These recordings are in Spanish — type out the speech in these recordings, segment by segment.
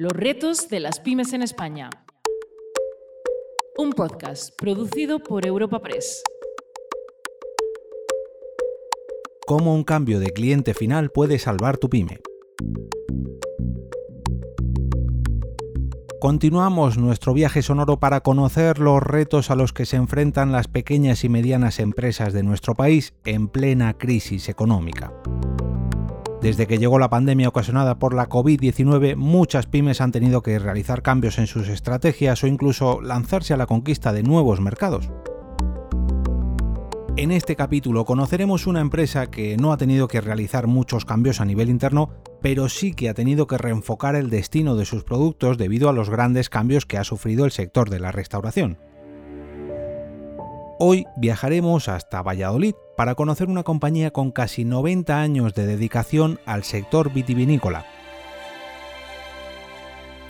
Los retos de las pymes en España. Un podcast producido por Europa Press. ¿Cómo un cambio de cliente final puede salvar tu pyme? Continuamos nuestro viaje sonoro para conocer los retos a los que se enfrentan las pequeñas y medianas empresas de nuestro país en plena crisis económica. Desde que llegó la pandemia ocasionada por la COVID-19, muchas pymes han tenido que realizar cambios en sus estrategias o incluso lanzarse a la conquista de nuevos mercados. En este capítulo conoceremos una empresa que no ha tenido que realizar muchos cambios a nivel interno, pero sí que ha tenido que reenfocar el destino de sus productos debido a los grandes cambios que ha sufrido el sector de la restauración. Hoy viajaremos hasta Valladolid para conocer una compañía con casi 90 años de dedicación al sector vitivinícola.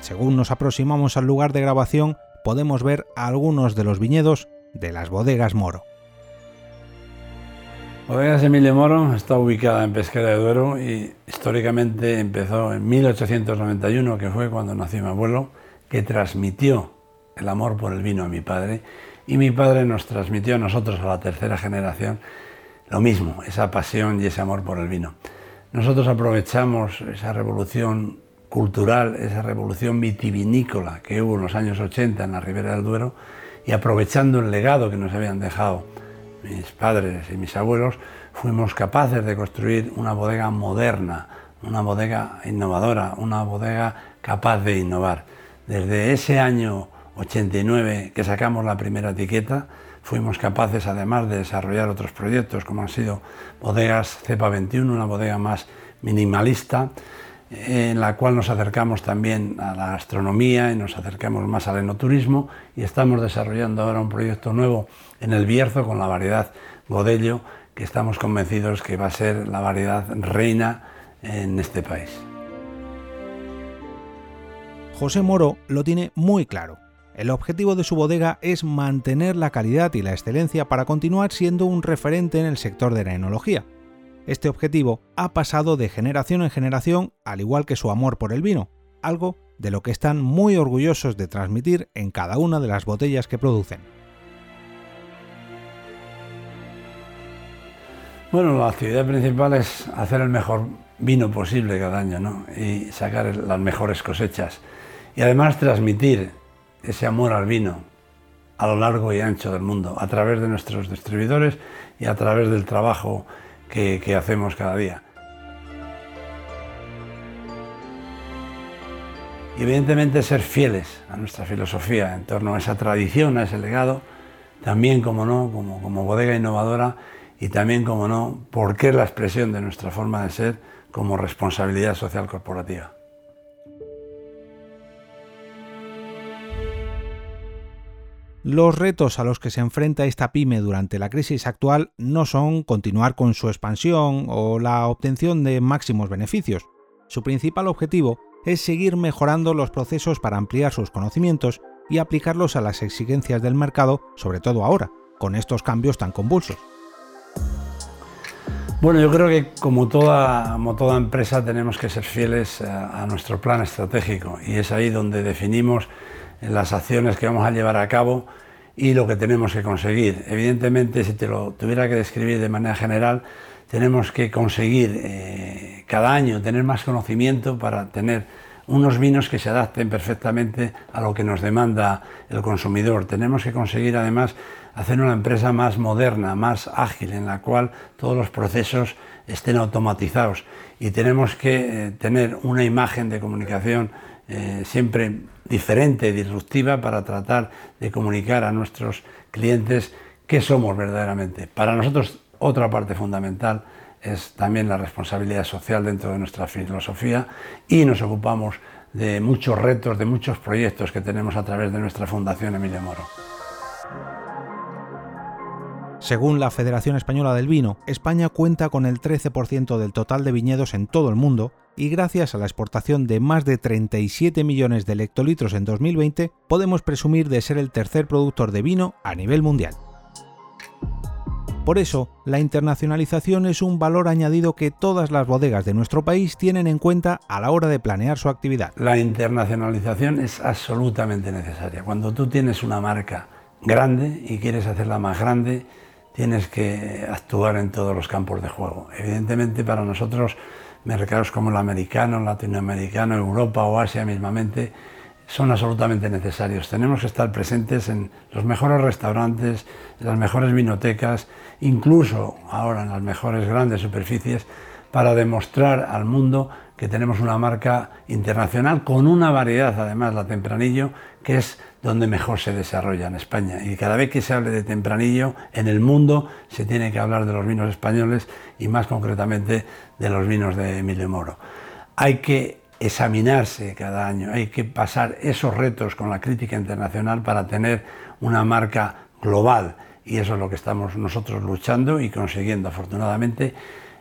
Según nos aproximamos al lugar de grabación, podemos ver algunos de los viñedos de las bodegas Moro. Bodegas Emilio Moro está ubicada en Pesquera de Duero y históricamente empezó en 1891, que fue cuando nació mi abuelo, que transmitió el amor por el vino a mi padre y mi padre nos transmitió a nosotros, a la tercera generación, lo mismo, esa pasión y ese amor por el vino. Nosotros aprovechamos esa revolución cultural, esa revolución vitivinícola que hubo en los años 80 en la Ribera del Duero y aprovechando el legado que nos habían dejado mis padres y mis abuelos, fuimos capaces de construir una bodega moderna, una bodega innovadora, una bodega capaz de innovar. Desde ese año 89 que sacamos la primera etiqueta, fuimos capaces además de desarrollar otros proyectos como han sido bodegas Cepa 21, una bodega más minimalista, en la cual nos acercamos también a la gastronomía y nos acercamos más al enoturismo y estamos desarrollando ahora un proyecto nuevo en el Bierzo con la variedad Godello que estamos convencidos que va a ser la variedad reina en este país. José Moro lo tiene muy claro. El objetivo de su bodega es mantener la calidad y la excelencia para continuar siendo un referente en el sector de la enología. Este objetivo ha pasado de generación en generación, al igual que su amor por el vino, algo de lo que están muy orgullosos de transmitir en cada una de las botellas que producen. Bueno, la actividad principal es hacer el mejor vino posible cada año ¿no? y sacar las mejores cosechas. Y además transmitir ese amor al vino a lo largo y ancho del mundo, a través de nuestros distribuidores y a través del trabajo que, hacemos cada día. Y evidentemente ser fieles a nuestra filosofía en torno a esa tradición, a ese legado, también como no, como, como bodega innovadora y también como no, porque es la expresión de nuestra forma de ser como responsabilidad social corporativa. Los retos a los que se enfrenta esta pyme durante la crisis actual no son continuar con su expansión o la obtención de máximos beneficios. Su principal objetivo es seguir mejorando los procesos para ampliar sus conocimientos y aplicarlos a las exigencias del mercado, sobre todo ahora, con estos cambios tan convulsos. Bueno, yo creo que como toda, empresa tenemos que ser fieles a nuestro plan estratégico y es ahí donde definimos en las acciones que vamos a llevar a cabo y lo que tenemos que conseguir. Evidentemente, si te lo tuviera que describir de manera general, tenemos que conseguir eh, cada año tener más conocimiento para tener unos vinos que se adapten perfectamente a lo que nos demanda el consumidor. Tenemos que conseguir además hacer una empresa más moderna, más ágil, en la cual todos los procesos estén automatizados y tenemos que eh, tener una imagen de comunicación eh, siempre diferente, disruptiva, para tratar de comunicar a nuestros clientes qué somos verdaderamente. Para nosotros, otra parte fundamental es también la responsabilidad social dentro de nuestra filosofía y nos ocupamos de muchos retos, de muchos proyectos que tenemos a través de nuestra Fundación Emilio Moro. Según la Federación Española del Vino, España cuenta con el 13% del total de viñedos en todo el mundo y gracias a la exportación de más de 37 millones de hectolitros en 2020, podemos presumir de ser el tercer productor de vino a nivel mundial. Por eso, la internacionalización es un valor añadido que todas las bodegas de nuestro país tienen en cuenta a la hora de planear su actividad. La internacionalización es absolutamente necesaria. Cuando tú tienes una marca grande y quieres hacerla más grande, tienes que actuar en todos los campos de juego. Evidentemente para nosotros mercados como el americano, latinoamericano, Europa o Asia mismamente son absolutamente necesarios. Tenemos que estar presentes en los mejores restaurantes, en las mejores vinotecas, incluso ahora en las mejores grandes superficies, para demostrar al mundo que tenemos una marca internacional con una variedad, además la Tempranillo, que es donde mejor se desarrolla en España. Y cada vez que se hable de Tempranillo en el mundo se tiene que hablar de los vinos españoles y más concretamente de los vinos de Emilio Moro. Hay que examinarse cada año, hay que pasar esos retos con la crítica internacional para tener una marca global y eso es lo que estamos nosotros luchando y consiguiendo afortunadamente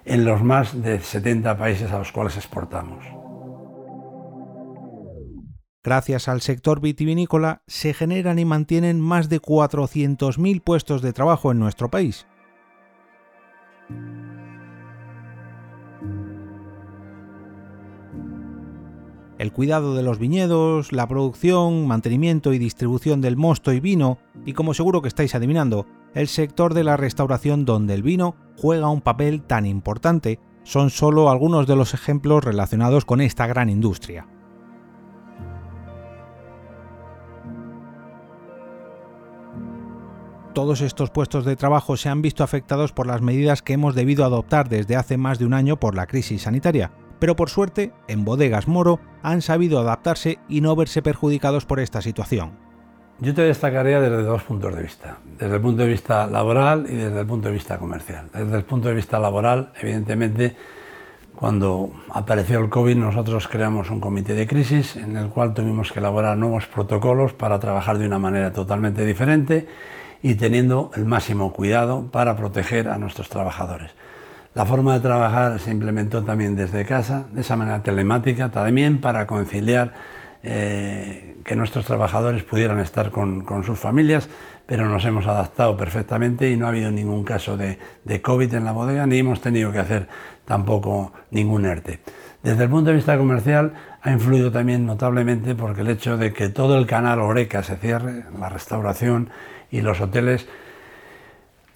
en los más de 70 países a los cuales exportamos. Gracias al sector vitivinícola se generan y mantienen más de 400.000 puestos de trabajo en nuestro país. el cuidado de los viñedos, la producción, mantenimiento y distribución del mosto y vino, y como seguro que estáis adivinando, el sector de la restauración donde el vino juega un papel tan importante, son solo algunos de los ejemplos relacionados con esta gran industria. Todos estos puestos de trabajo se han visto afectados por las medidas que hemos debido adoptar desde hace más de un año por la crisis sanitaria, pero por suerte, en Bodegas Moro han sabido adaptarse y no verse perjudicados por esta situación. Yo te destacaría desde dos puntos de vista, desde el punto de vista laboral y desde el punto de vista comercial. Desde el punto de vista laboral, evidentemente, cuando apareció el COVID nosotros creamos un comité de crisis en el cual tuvimos que elaborar nuevos protocolos para trabajar de una manera totalmente diferente y teniendo el máximo cuidado para proteger a nuestros trabajadores. La forma de trabajar se implementó también desde casa, de esa manera telemática, también para conciliar eh, que nuestros trabajadores pudieran estar con, sus familias, pero nos hemos adaptado perfectamente y no ha habido ningún caso de, de, COVID en la bodega, ni hemos tenido que hacer tampoco ningún ERTE. Desde el punto de vista comercial ha influido también notablemente porque el hecho de que todo el canal Oreca se cierre, la restauración y los hoteles,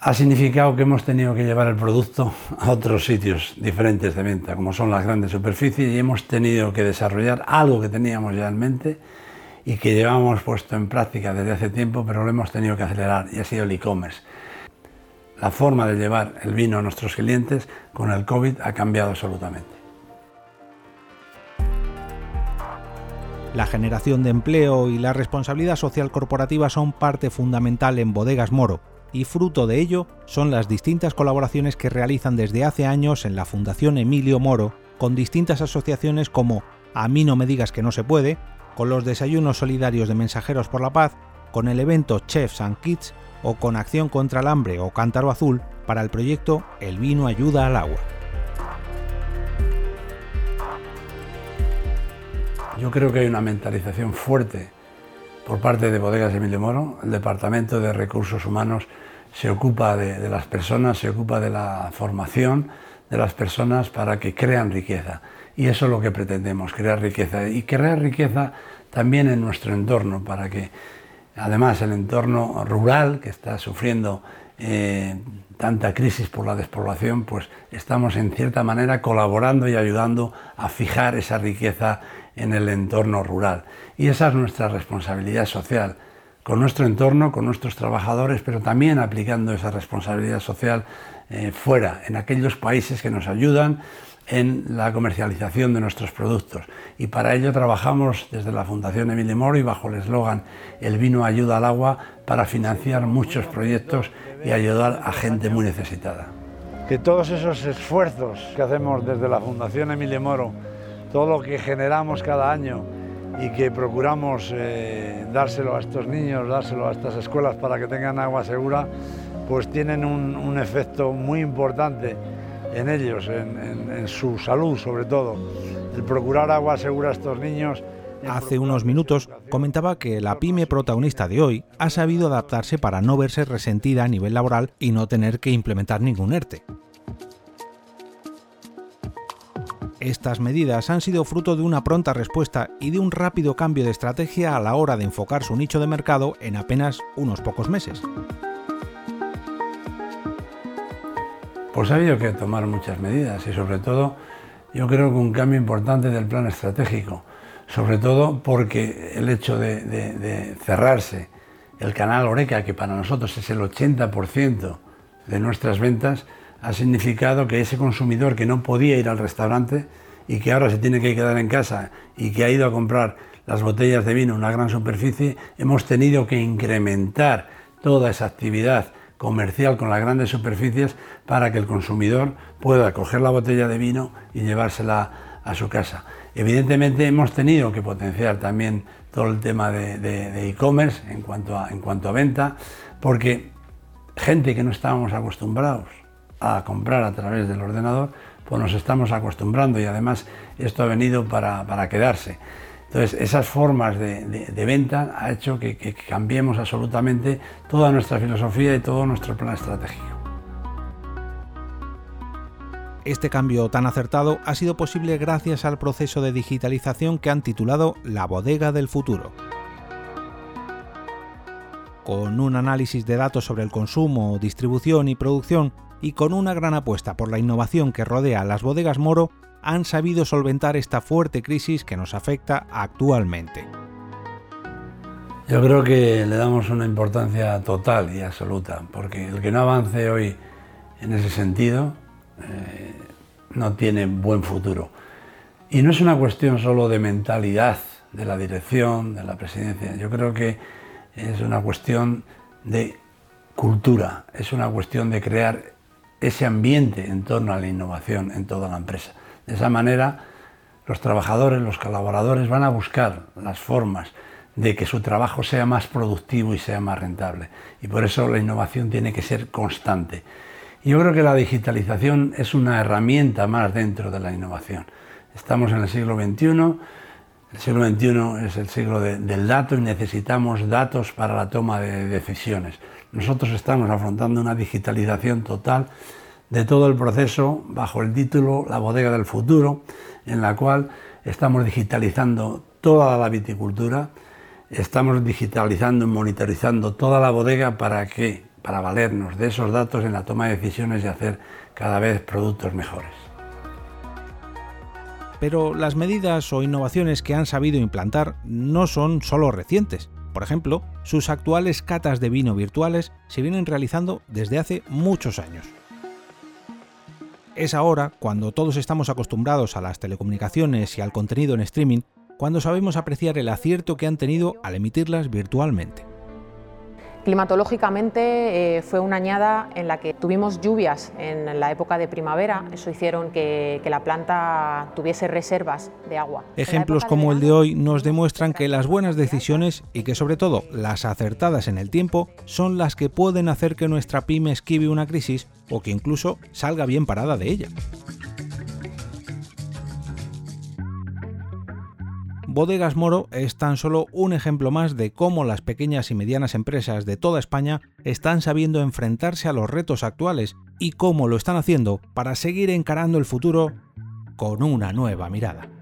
ha significado que hemos tenido que llevar el producto a otros sitios diferentes de venta, como son las grandes superficies, y hemos tenido que desarrollar algo que teníamos ya en mente y que llevamos puesto en práctica desde hace tiempo, pero lo hemos tenido que acelerar, y ha sido el e-commerce. La forma de llevar el vino a nuestros clientes con el COVID ha cambiado absolutamente. La generación de empleo y la responsabilidad social corporativa son parte fundamental en Bodegas Moro, y fruto de ello son las distintas colaboraciones que realizan desde hace años en la Fundación Emilio Moro con distintas asociaciones como A mí no me digas que no se puede, con los desayunos solidarios de Mensajeros por la Paz, con el evento Chefs and Kids o con Acción contra el Hambre o Cántaro Azul para el proyecto El vino ayuda al agua. Yo creo que hay una mentalización fuerte por parte de Bodegas Emilio Moro. El Departamento de Recursos Humanos se ocupa de, las personas, se ocupa de la formación de las personas para que crean riqueza. Y eso es lo que pretendemos, crear riqueza. Y crear riqueza también en nuestro entorno, para que además el entorno rural, que está sufriendo eh, tanta crisis por la despoblación, pues estamos en cierta manera colaborando y ayudando a fijar esa riqueza en el entorno rural. Y esa es nuestra responsabilidad social con nuestro entorno, con nuestros trabajadores, pero también aplicando esa responsabilidad social eh, fuera, en aquellos países que nos ayudan en la comercialización de nuestros productos. Y para ello trabajamos desde la Fundación Emile Moro y bajo el eslogan El vino ayuda al agua para financiar muchos proyectos y ayudar a gente muy necesitada. Que todos esos esfuerzos que hacemos desde la Fundación Emile Moro, todo lo que generamos cada año, y que procuramos eh, dárselo a estos niños, dárselo a estas escuelas para que tengan agua segura, pues tienen un, efecto muy importante en ellos, en, su salud sobre todo. El procurar agua segura a estos niños Hace unos minutos comentaba que la pyme protagonista de hoy ha sabido adaptarse para no verse resentida a nivel laboral y no tener que implementar ningún ERTE. Estas medidas han sido fruto de una pronta respuesta y de un rápido cambio de estrategia a la hora de enfocar su nicho de mercado en apenas unos pocos meses. Pues ha habido que tomar muchas medidas y sobre todo yo creo que un cambio importante del plan estratégico, sobre todo porque el hecho de, cerrarse el canal Oreca, que para nosotros es el 80% de nuestras ventas, ha significado que ese consumidor que no podía ir al restaurante y que ahora se tiene que quedar en casa y que ha ido a comprar las botellas de vino en una gran superficie, hemos tenido que incrementar toda esa actividad comercial con las grandes superficies para que el consumidor pueda coger la botella de vino y llevársela a su casa. Evidentemente hemos tenido que potenciar también todo el tema de e-commerce en, cuanto a, en cuanto a venta, porque gente que no estábamos acostumbrados a comprar a través del ordenador, pues nos estamos acostumbrando y además esto ha venido para, para quedarse. Entonces, esas formas de, venta ha hecho que, que cambiemos absolutamente toda nuestra filosofía y todo nuestro plan estratégico. Este cambio tan acertado ha sido posible gracias al proceso de digitalización que han titulado La bodega del futuro. Con un análisis de datos sobre el consumo, distribución y producción y con una gran apuesta por la innovación que rodea a las bodegas Moro, han sabido solventar esta fuerte crisis que nos afecta actualmente. Yo creo que le damos una importancia total y absoluta, porque el que no avance hoy en ese sentido eh, no tiene buen futuro. Y no es una cuestión solo de mentalidad de la dirección, de la presidencia, yo creo que es una cuestión de cultura, es una cuestión de crear ese ambiente en torno a la innovación en toda la empresa. De esa manera, los trabajadores, los colaboradores van a buscar las formas de que su trabajo sea más productivo y sea más rentable. Y por eso la innovación tiene que ser constante. Yo creo que la digitalización es una herramienta más dentro de la innovación. Estamos en el siglo XXI, el siglo XXI es el siglo del dato y necesitamos datos para la toma de decisiones. Nosotros estamos afrontando una digitalización total de todo el proceso bajo el título La bodega del futuro, en la cual estamos digitalizando toda la viticultura, estamos digitalizando y monitorizando toda la bodega para que para valernos de esos datos en la toma de decisiones y hacer cada vez productos mejores. Pero las medidas o innovaciones que han sabido implantar no son solo recientes. Por ejemplo, sus actuales catas de vino virtuales se vienen realizando desde hace muchos años. Es ahora, cuando todos estamos acostumbrados a las telecomunicaciones y al contenido en streaming, cuando sabemos apreciar el acierto que han tenido al emitirlas virtualmente. Climatológicamente eh, fue una añada en la que tuvimos lluvias en la época de primavera, eso hicieron que, la planta tuviese reservas de agua. Ejemplos como el de hoy nos demuestran que las buenas decisiones y que sobre todo las acertadas en el tiempo son las que pueden hacer que nuestra pyme esquive una crisis o que incluso salga bien parada de ella. Bodegas Moro es tan solo un ejemplo más de cómo las pequeñas y medianas empresas de toda España están sabiendo enfrentarse a los retos actuales y cómo lo están haciendo para seguir encarando el futuro con una nueva mirada.